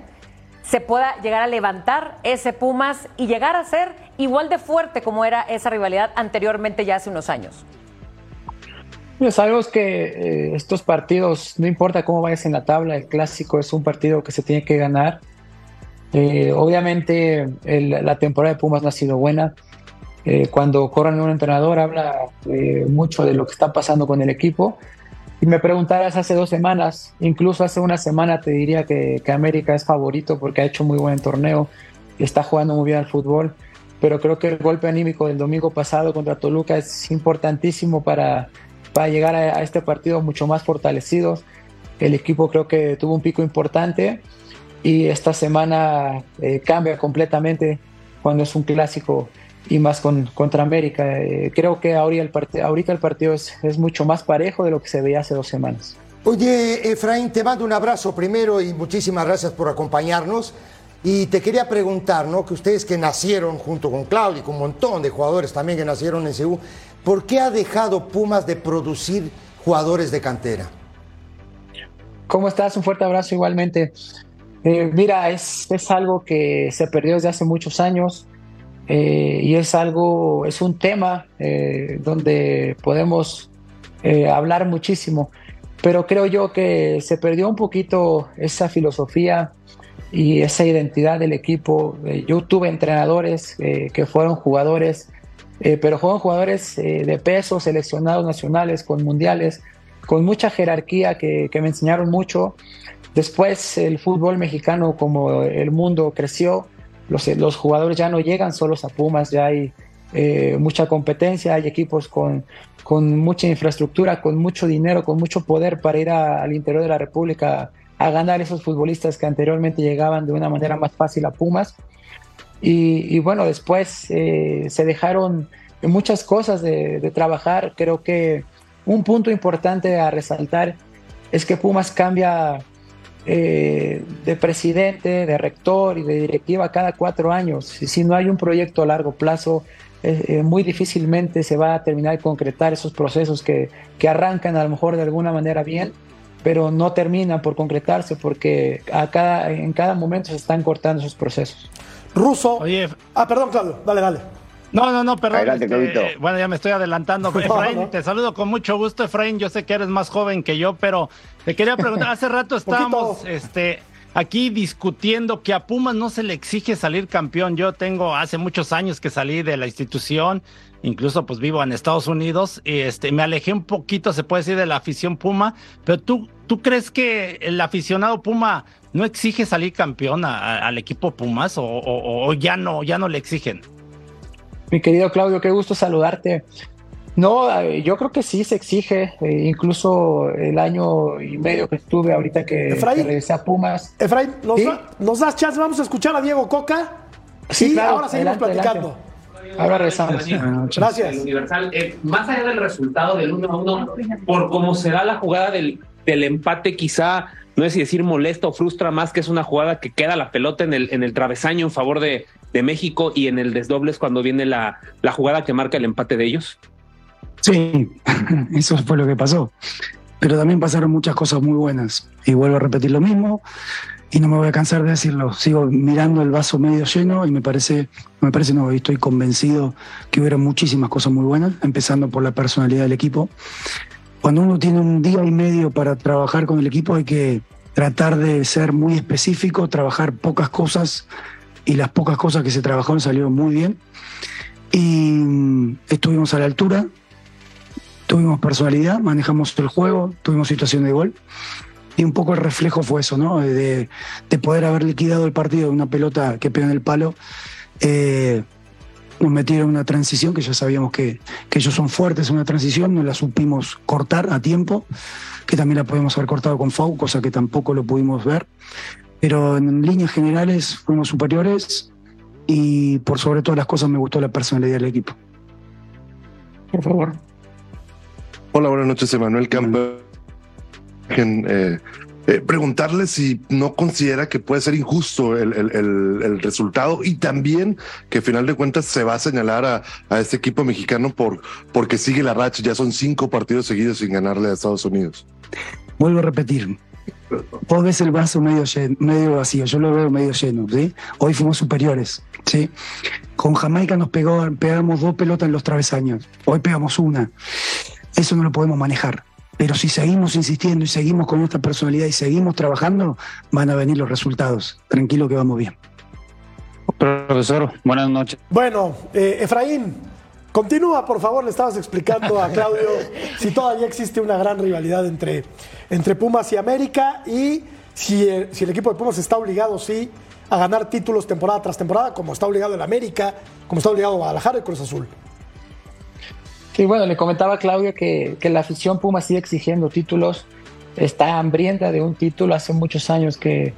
se pueda llegar a levantar ese Pumas y llegar a ser igual de fuerte como era esa rivalidad anteriormente ya hace unos años. Mira, sabemos que eh, estos partidos, no importa cómo vayas en la tabla, el clásico es un partido que se tiene que ganar. Eh, obviamente la temporada de Pumas no ha sido buena. Eh, cuando corran un entrenador habla eh, mucho de lo que está pasando con el equipo. Y me preguntaras hace dos semanas, incluso hace una semana te diría que, que América es favorito porque ha hecho muy buen torneo y está jugando muy bien al fútbol. Pero creo que el golpe anímico del domingo pasado contra Toluca es importantísimo para, para llegar a, a este partido mucho más fortalecidos. El equipo creo que tuvo un pico importante y esta semana eh, cambia completamente cuando es un clásico y más con, contra América. Eh, creo que ahorita el, part- ahorita el partido es, es mucho más parejo de lo que se veía hace dos semanas. Oye, Efraín, te mando un abrazo primero y muchísimas gracias por acompañarnos. Y te quería preguntar, ¿no? Que ustedes que nacieron junto con Claudio y con un montón de jugadores también que nacieron en Seúl, ¿por qué ha dejado Pumas de producir jugadores de cantera? ¿Cómo estás? Un fuerte abrazo igualmente. Eh, mira, es, es algo que se perdió desde hace muchos años eh, y es algo, es un tema eh, donde podemos eh, hablar muchísimo, pero creo yo que se perdió un poquito esa filosofía y esa identidad del equipo. Yo tuve entrenadores que fueron jugadores, pero fueron jugadores de peso, seleccionados nacionales, con mundiales, con mucha jerarquía que, que me enseñaron mucho. Después el fútbol mexicano, como el mundo creció, los, los jugadores ya no llegan solos a Pumas, ya hay eh, mucha competencia, hay equipos con, con mucha infraestructura, con mucho dinero, con mucho poder para ir a- al interior de la República a ganar esos futbolistas que anteriormente llegaban de una manera más fácil a Pumas. Y, y bueno, después eh, se dejaron muchas cosas de, de trabajar. Creo que un punto importante a resaltar es que Pumas cambia eh, de presidente, de rector y de directiva cada cuatro años. Si, si no hay un proyecto a largo plazo, eh, eh, muy difícilmente se va a terminar de concretar esos procesos que, que arrancan a lo mejor de alguna manera bien, pero no terminan por concretarse porque a cada, en cada momento se están cortando esos procesos. Ruso. Oye, Ah, perdón, Claudio. Dale, dale. No, no, no, perdón. Adelante, este, bueno, ya me estoy adelantando. No, Efraín, no. te saludo con mucho gusto, Efraín. Yo sé que eres más joven que yo, pero te quería preguntar, hace rato estábamos este, aquí discutiendo que a Pumas no se le exige salir campeón. Yo tengo hace muchos años que salí de la institución, incluso pues vivo en Estados Unidos, y este, me alejé un poquito, se puede decir, de la afición Puma, pero tú, ¿tú crees que el aficionado Puma no exige salir campeón a- a- al equipo Pumas o, o- o ya no, ya no le exigen? Mi querido Claudio, qué gusto saludarte. No, eh, yo creo que sí se exige, eh, incluso el año y medio que estuve ahorita que, regresé a Pumas. Efraín, ¿nos, das chance? Vamos a escuchar a Diego Coca. Sí, ahora seguimos platicando. Ahora regresamos. Gracias. Universal, eh, más allá del resultado del 1 a 1, por cómo será la jugada del, del empate, quizá no es si decir molesta o frustra más que es una jugada que queda la pelota en el, en el travesaño en favor de, de México y en el desdobles cuando viene la, la jugada que marca el empate de ellos. Sí, eso fue lo que pasó. Pero también pasaron muchas cosas muy buenas. Y vuelvo a repetir lo mismo y no me voy a cansar de decirlo. Sigo mirando el vaso medio lleno y me parece, me parece no, estoy convencido que hubiera muchísimas cosas muy buenas, empezando por la personalidad del equipo. Cuando uno tiene un día y medio para trabajar con el equipo hay que tratar de ser muy específico, trabajar pocas cosas y las pocas cosas que se trabajaron salieron muy bien. Y estuvimos a la altura, tuvimos personalidad, manejamos el juego, tuvimos situación de gol. Y un poco el reflejo fue eso, ¿no? De, poder haber liquidado el partido de una pelota que pega en el palo. Eh, nos metieron una transición que ya sabíamos que, que ellos son fuertes en una transición, no la supimos cortar a tiempo, que también la podemos haber cortado con Fau, cosa que tampoco lo pudimos ver. Pero en líneas generales fuimos superiores y por sobre todas las cosas me gustó la personalidad del equipo. Por favor. Hola, buenas noches, Emanuel Campo. Eh, eh, preguntarle si no considera que puede ser injusto el, resultado y también que al final de cuentas se va a señalar a, este equipo mexicano por porque sigue la racha. Ya son cinco partidos seguidos sin ganarle a Estados Unidos. Vuelvo a repetir. Vos ves el vaso medio, medio vacío, yo lo veo medio lleno. ¿sí? Hoy fuimos superiores. ¿sí? Con Jamaica nos pegó, pegamos dos pelotas en los travesaños. Hoy pegamos una. Eso no lo podemos manejar. Pero si seguimos insistiendo y seguimos con nuestra personalidad y seguimos trabajando, van a venir los resultados. Tranquilo que vamos bien. Profesor, buenas noches. Bueno, eh, Efraín, continúa, por favor. Le estabas explicando a Claudio si todavía existe una gran rivalidad entre, entre Pumas y América y si el, si el equipo de Pumas está obligado, sí, a ganar títulos temporada tras temporada, como está obligado el América, como está obligado Guadalajara y Cruz Azul. Sí, bueno, le comentaba a Claudia que, la afición Puma sigue exigiendo títulos, está hambrienta de un título, hace muchos años que,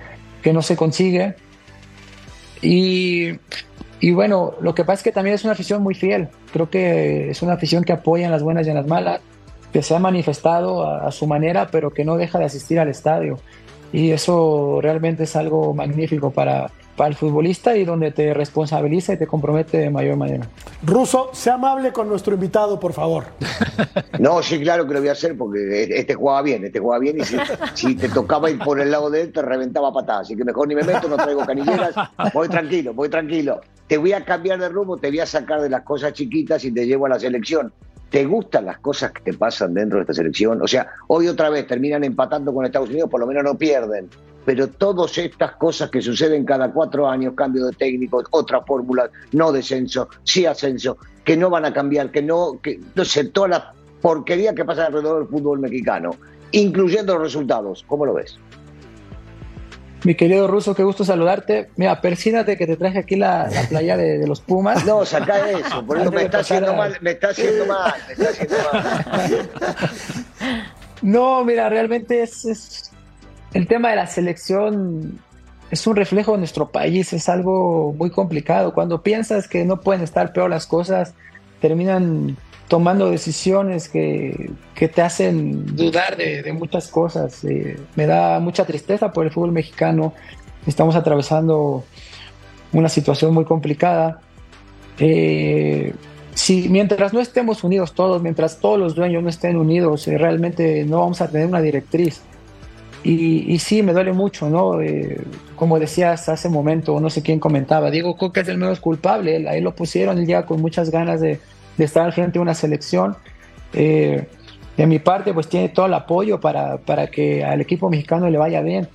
no se consigue. Y, bueno, lo que pasa es que también es una afición muy fiel, creo que es una afición que apoya en las buenas y en las malas, que se ha manifestado a su manera, pero que no deja de asistir al estadio. Y eso realmente es algo magnífico para, para el futbolista y donde te responsabiliza y te compromete de mayor manera. Ruso, sea amable con nuestro invitado, por favor. No, sí, claro que lo voy a hacer porque este jugaba bien, este jugaba bien y si, te tocaba ir por el lado de él te reventaba patadas, así que mejor ni me meto, no traigo canilleras, voy tranquilo, voy tranquilo. Te voy a cambiar de rumbo, te voy a sacar de las cosas chiquitas y te llevo a la selección. ¿Te gustan las cosas que te pasan dentro de esta selección? O sea, hoy otra vez terminan empatando con Estados Unidos, por lo menos no pierden pero todas estas cosas que suceden cada cuatro años, cambio de técnico, otra fórmula, no descenso, sí ascenso, que no van a cambiar, que no, que no sé, toda la porquería que pasa alrededor del fútbol mexicano, incluyendo los resultados. ¿Cómo lo ves? Mi querido Ruso, qué gusto saludarte. Mira, persínate que te traje aquí la, playa de, los Pumas. No, saca eso, por eso me está, haciendo mal, me está haciendo mal, me está haciendo mal. No, mira, realmente es el tema de la selección es un reflejo de nuestro país, es algo muy complicado. Cuando piensas que no pueden estar peor las cosas, terminan tomando decisiones que, te hacen dudar de, muchas cosas. Eh, me da mucha tristeza por el fútbol mexicano. Estamos atravesando una situación muy complicada. Eh, si mientras no estemos unidos todos, mientras todos los dueños no estén unidos, eh, realmente no vamos a tener una directriz. Y, sí, me duele mucho, ¿no? Eh, como decías hace un momento, no sé quién comentaba, Diego Coca es el menos culpable, ahí lo pusieron, él llega con muchas ganas de, estar al frente de una selección. Eh, de mi parte, pues tiene todo el apoyo para, para, que al equipo mexicano le vaya bien,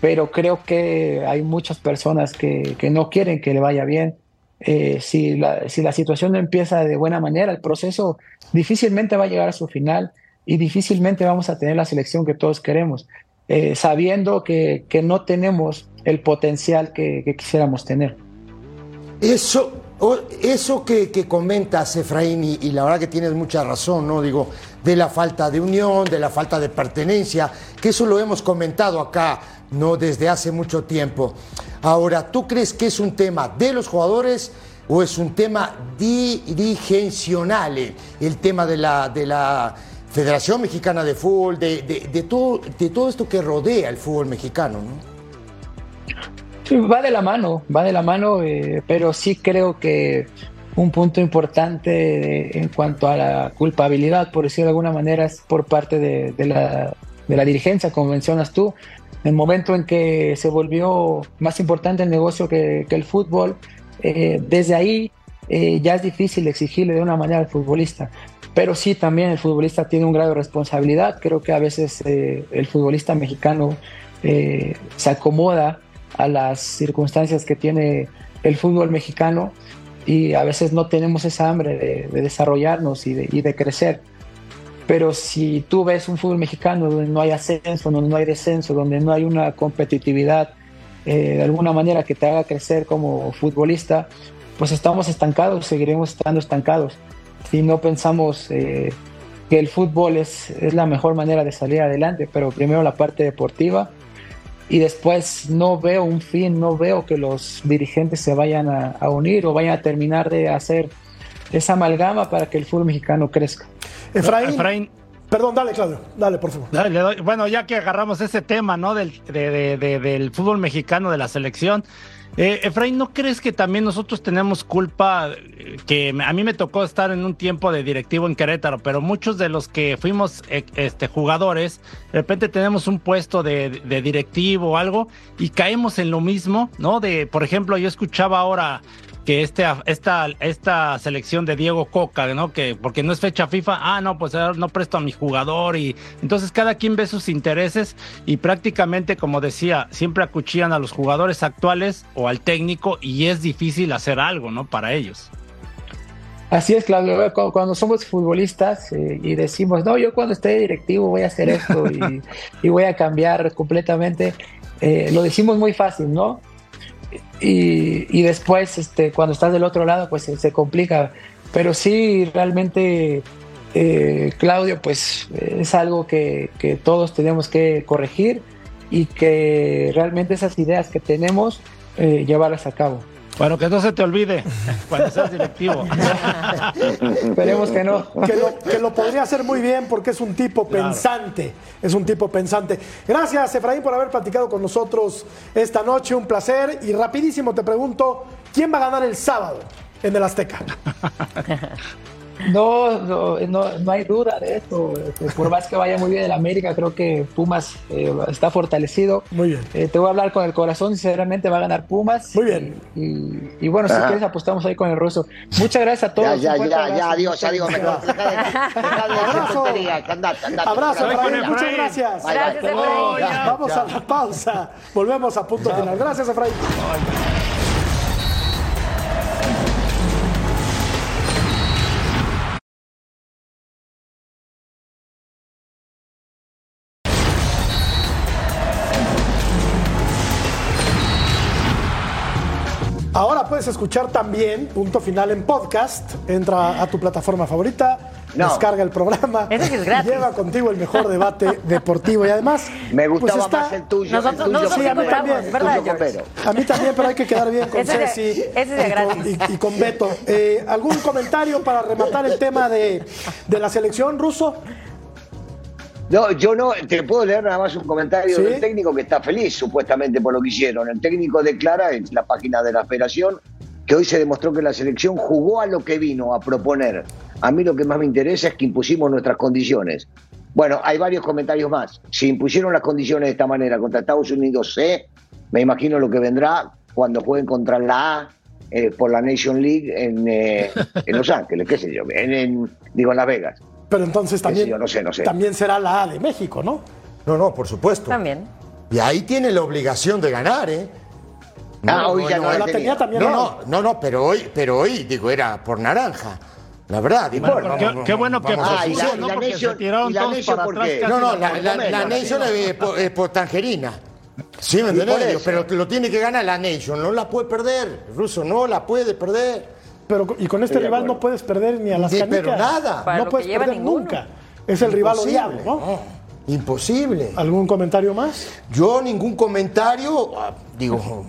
pero creo que hay muchas personas que, que no quieren que le vaya bien. Eh, si, la, si la situación no empieza de buena manera, el proceso difícilmente va a llegar a su final y difícilmente vamos a tener la selección que todos queremos. Eh, sabiendo que, no tenemos el potencial que, quisiéramos tener. Eso, eso que, que comentas, Efraín, y, la verdad que tienes mucha razón, ¿no? Digo, de la falta de unión, de la falta de pertenencia, que eso lo hemos comentado acá, ¿no? Desde hace mucho tiempo. Ahora, ¿tú crees que es un tema de los jugadores o es un tema dirigencional? El, el tema de la, de la Federación Mexicana de Fútbol, de, de- de todo, de todo esto que rodea el fútbol mexicano, ¿no? Va de la mano, va de la mano, eh, pero sí creo que un punto importante de- en cuanto a la culpabilidad, por decirlo de alguna manera, es por parte de, de la, de la dirigencia, como mencionas tú. En el momento en que se volvió más importante el negocio que, que el fútbol, eh, desde ahí eh, ya es difícil exigirle de una manera al futbolista. Pero sí, también el futbolista tiene un grado de responsabilidad. Creo que a veces eh, el futbolista mexicano eh, se acomoda a las circunstancias que tiene el fútbol mexicano y a veces no tenemos esa hambre de, de desarrollarnos y de, crecer. Pero si tú ves un fútbol mexicano donde no hay ascenso, donde no hay descenso, donde no hay una competitividad eh, de alguna manera que te haga crecer como futbolista, pues estamos estancados, seguiremos estando estancados. Si no pensamos eh, que el fútbol es la mejor manera de salir adelante, pero primero la parte deportiva y después no veo un fin, no veo que los dirigentes se vayan a, a unir o vayan a terminar de hacer esa amalgama para que el fútbol mexicano crezca. Efraín, Efraín, perdón, dale, Claudio, dale, por favor. Dale, le doy- bueno, ya que agarramos ese tema, ¿no? Del, de- de- de- del fútbol mexicano, de la selección. Eh, Efraín, ¿no crees que también nosotros tenemos culpa? Que a mí me tocó estar en un tiempo de directivo en Querétaro, pero muchos de los que fuimos eh, este, jugadores, de repente tenemos un puesto de, directivo o algo y caemos en lo mismo, ¿no? De, por ejemplo, yo escuchaba ahora que este, esta, esta selección de Diego Coca, ¿no? Que porque no es fecha FIFA, ah, no, pues no presto a mi jugador y entonces cada quien ve sus intereses y prácticamente, como decía, siempre acuchillan a los jugadores actuales o al técnico y es difícil hacer algo, ¿no? Para ellos. Así es, Claudio. Cu- Cuando somos futbolistas eh, y decimos, no, yo cuando esté directivo voy a hacer esto y, voy a cambiar completamente, eh, lo decimos muy fácil, ¿no? Y, después, este, cuando estás del otro lado, pues se, complica. Pero sí, realmente, eh, Claudio, pues es algo que, que todos tenemos que corregir y que realmente esas ideas que tenemos, llevarlas a cabo. Bueno, que no se te olvide cuando seas directivo. Esperemos que no. Que lo, que lo podría hacer muy bien porque es un tipo pensante. Es un tipo pensante. Gracias, Efraín, por haber platicado con nosotros esta noche. Un placer. Y rapidísimo te pregunto: ¿quién va a ganar el sábado en el Azteca? No, no, no, no hay duda de esto. Este, Por más que vaya muy bien el América, creo que Pumas eh, está fortalecido. Muy bien. Eh, te voy a hablar con el corazón, sinceramente va a ganar Pumas. Muy bien. Y, y bueno, si quieres apostamos ahí con el ruso. Muchas gracias a todos. Ya, ya, ya, ya, adiós, de, deja de hacer Abrazo. andate, andate. Abrazo, Efraín. Muchas gracias. Bye, bye. Gracias, Efraín. Ya, Vamos ya. a la pausa. Volvemos a punto final. Gracias, Efraín. Escuchar también Punto Final en podcast. Entra a tu plataforma favorita, No. descarga el programa Ese sí es gratis. y lleva contigo el mejor debate deportivo. Y además, Me gustaba pues está- más el tuyo. Nosotros- el tuyo nosotros Sí, a mí también. A mí también, pero hay que quedar bien con Ese de- Ceci ese de y, con, gratis. y- y con Beto. Eh, ¿Algún comentario para rematar el tema de, de la selección ruso? No, yo no, te puedo leer nada más un comentario ¿Sí? del técnico que está feliz supuestamente por lo que hicieron. El técnico declara en la página de la federación que hoy se demostró que la selección jugó a lo que vino a proponer. A mí lo que más me interesa es que impusimos nuestras condiciones. Bueno, hay varios comentarios más. Si impusieron las condiciones de esta manera contra Estados Unidos C, me imagino lo que vendrá cuando jueguen contra la A eh, por la Nation League en, eh, en Los Ángeles, qué sé yo, en, en- digo en Las Vegas. Pero entonces también, yo no sé, no sé. también será la A de México, ¿no? No, no, por supuesto. También. Y ahí tiene la obligación de ganar, ¿eh? Ah, hoy ya no la la tenía tenía. también. No, no, no, no, pero hoy, pero hoy, digo, era por naranja. La verdad, digo, Bueno, vamos, qué- vamos, qué bueno que Ah, y la, ¿no? y la Porque se Nation, tiraron y la todos Nation para ¿por atrás qué? No, no, la, la, no Nation es por, es por tangerina. Sí, ¿me entendés? Pero lo tiene que ganar la Nation, no la puede perder. El ruso no la puede perder. pero y con este rival no puedes perder ni a las Sí, canicas. pero nada. Para No puedes perder ninguno. nunca. Es el rival Imposible. odiado, ¿no? Imposible. ¿Algún comentario más? Yo ningún comentario, ah, digo,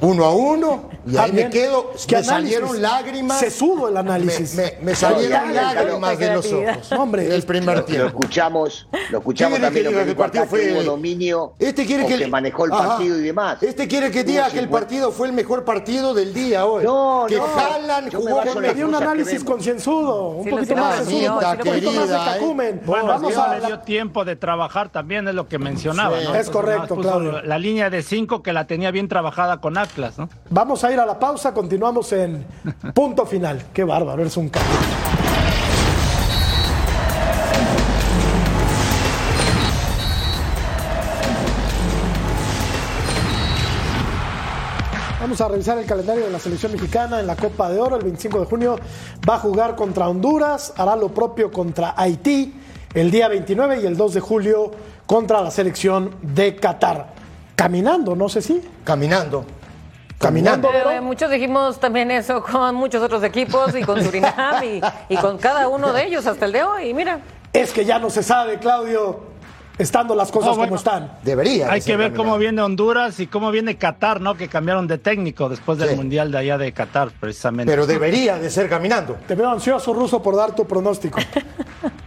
uno a uno, y Ah, ahí bien. me quedo. ¿Qué me análisis? salieron lágrimas. Sesudo el análisis. Me, me- me salieron No, lágrimas de los ojos. Hombre, del primer Lo tiempo. escuchamos, lo escuchamos ¿Qué quiere también que lo que que el partido fue el- dominio Este quiere que, que manejó el Ajá. partido y demás. Este quiere que diga que el 50. partido fue el mejor partido del día hoy. No, que no. Haaland jugó con me dio un análisis concienzudo, un Sí, poquito más sesudo, un poquito más de querida, ¿eh? cacumen. Bueno, Vamos a le dio tiempo de trabajar también, es lo que mencionaba. Es correcto, Claudio. La línea de cinco que la tenía bien trabajada con Atlas, ¿no? Vamos a ir a la pausa, continuamos en punto final. Qué bárbaro, eres un cabrón. Vamos a revisar el calendario de la selección mexicana en la Copa de Oro. El 25 de junio va a jugar contra Honduras, hará lo propio contra Haití el día 29 y el 2 de julio contra la selección de Qatar. Caminando, no sé si. Caminando. Caminando. Pero, eh, muchos dijimos también eso con muchos otros equipos y con Surinam y, y con cada uno de ellos hasta el de hoy. Y mira, Es que ya no se sabe, Claudio, estando las cosas No, bueno. como están. Debería. de Hay que ver caminando. cómo viene Honduras y cómo viene Qatar, ¿no? Que cambiaron de técnico después del Sí. Mundial de allá de Qatar, precisamente. Pero debería de ser caminando. Te veo ansioso, Ruso, por dar tu pronóstico.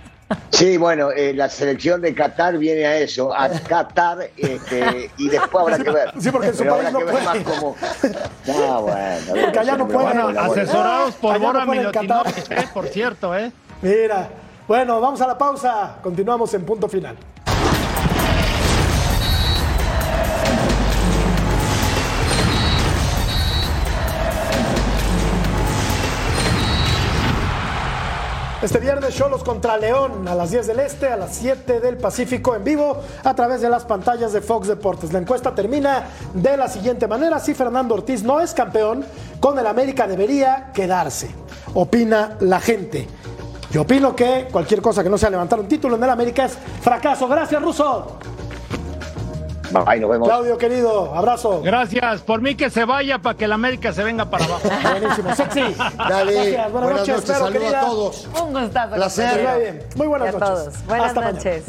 Sí, bueno, eh, la selección de Qatar viene a eso, a Qatar, este, y después habrá que ver. Sí, porque en su Pero país no que ver puede. más cómo. No, bueno. Porque allá no pero puede. bueno, Bueno, bueno. asesorados por Allá no Bora pueden eh, por cierto, ¿eh? Mira, bueno, vamos a la pausa. Continuamos en punto final. Este viernes Cholos contra León a las 10 del Este, a las 7 del Pacífico en vivo a través de las pantallas de Fox Deportes. La encuesta termina de la siguiente manera. Si Fernando Ortiz no es campeón, con el América debería quedarse. Opina la gente. Yo opino que cualquier cosa que no sea levantar un título en el América es fracaso. Gracias, Russo. Ahí nos vemos. Claudio, querido, abrazo. Gracias. Por mí que se vaya para que el América se venga para abajo. Buenísimo, sexy. Dale. Gracias, buenas, noches, Vero, Saludos a todos. un gustazo. Placer. Muy buenas Y a noches. todos. Buenas Hasta mañana. noches.